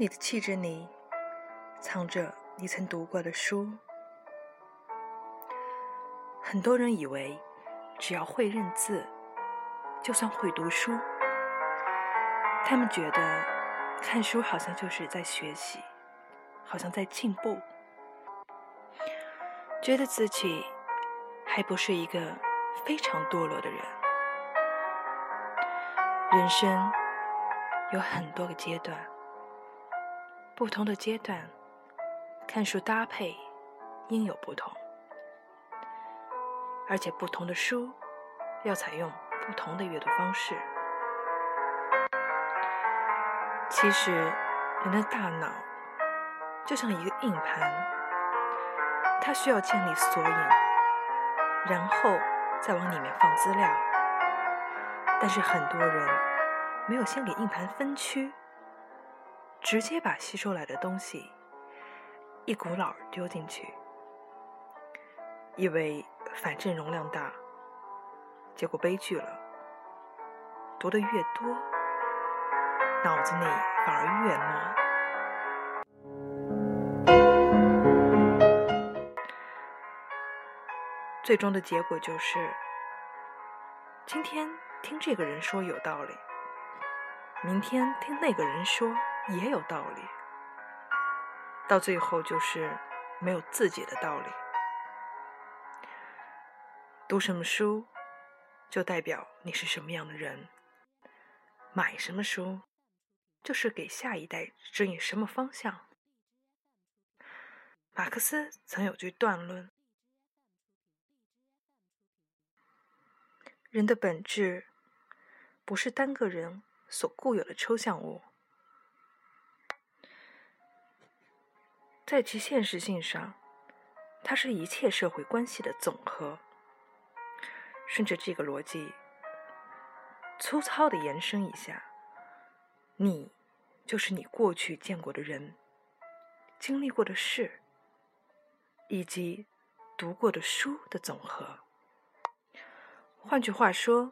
你的气质里藏着你曾读过的书。很多人以为，只要会认字，就算会读书。他们觉得看书好像就是在学习，好像在进步，觉得自己还不是一个非常堕落的人。人生有很多个阶段。不同的阶段，看书搭配应有不同，而且不同的书要采用不同的阅读方式。其实，人的大脑就像一个硬盘，它需要建立索引，然后再往里面放资料。但是很多人没有先给硬盘分区。直接把吸收来的东西一股脑丢进去，以为反正容量大，结果悲剧了。读的越多，脑子里反而越乱，最终的结果就是：今天听这个人说有道理，明天听那个人说。也有道理，到最后就是没有自己的道理。读什么书，就代表你是什么样的人；买什么书，就是给下一代指引什么方向。马克思曾有句断论：人的本质不是单个人所固有的抽象物。在其现实性上，它是一切社会关系的总和。顺着这个逻辑，粗糙的延伸一下，你就是你过去见过的人、经历过的事，以及读过的书的总和。换句话说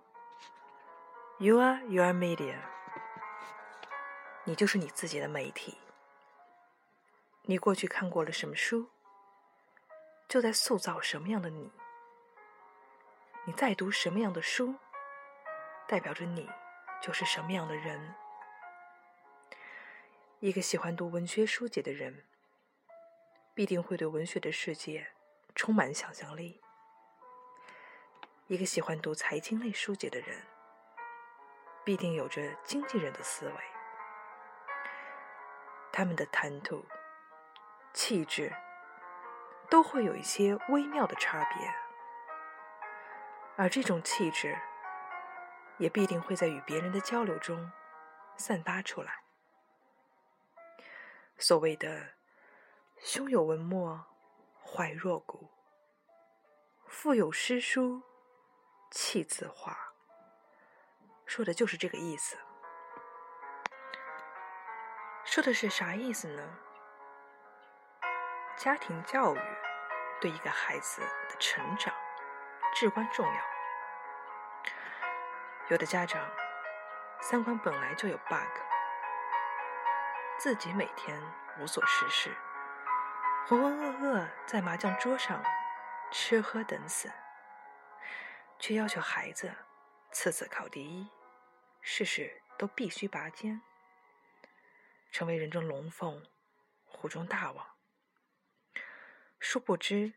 ，You are your media，你就是你自己的媒体。你过去看过了什么书，就在塑造什么样的你。你在读什么样的书，代表着你就是什么样的人。一个喜欢读文学书籍的人，必定会对文学的世界充满想象力。一个喜欢读财经类书籍的人，必定有着经纪人的思维。他们的谈吐。气质都会有一些微妙的差别，而这种气质也必定会在与别人的交流中散发出来。所谓的“胸有文墨，怀若谷；腹有诗书，气自华”，说的就是这个意思。说的是啥意思呢？家庭教育对一个孩子的成长至关重要。有的家长三观本来就有 bug，自己每天无所事事，浑浑噩噩在麻将桌上吃喝等死，却要求孩子次次考第一，事事都必须拔尖，成为人中龙凤，虎中大王。殊不知，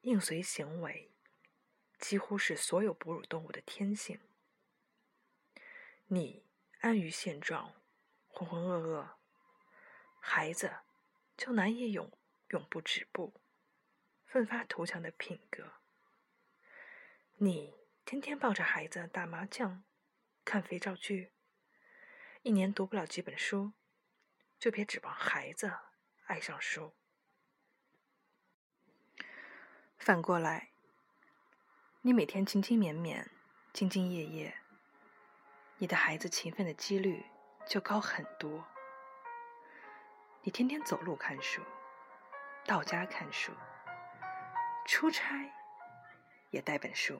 应随行为几乎是所有哺乳动物的天性。你安于现状，浑浑噩噩，孩子就难以永永不止步、奋发图强的品格。你天天抱着孩子打麻将、看肥皂剧，一年读不了几本书，就别指望孩子爱上书。反过来，你每天勤勤勉勉、兢兢业业，你的孩子勤奋的几率就高很多。你天天走路看书，到家看书，出差也带本书。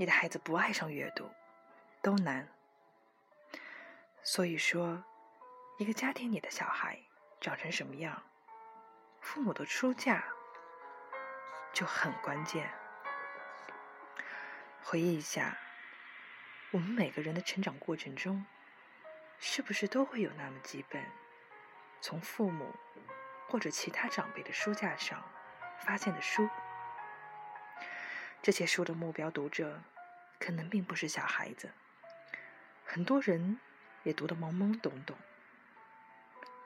你的孩子不爱上阅读，都难。所以说，一个家庭里的小孩长成什么样，父母的出价就很关键。回忆一下，我们每个人的成长过程中，是不是都会有那么几本从父母或者其他长辈的书架上发现的书？这些书的目标读者可能并不是小孩子，很多人也读得懵懵懂懂，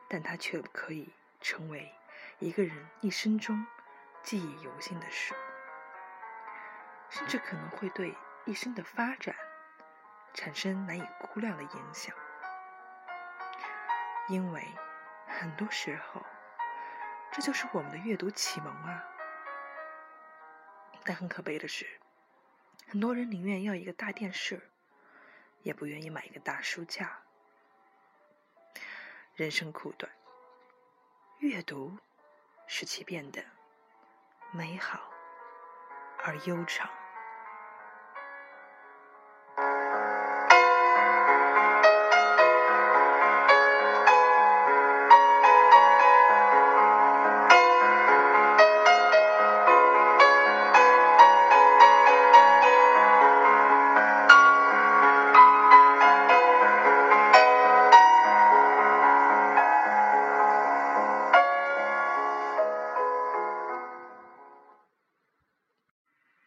但它却可以成为一个人一生中记忆犹新的书。甚至可能会对一生的发展产生难以估量的影响，因为很多时候，这就是我们的阅读启蒙啊。但很可悲的是，很多人宁愿要一个大电视，也不愿意买一个大书架。人生苦短，阅读使其变得美好而悠长。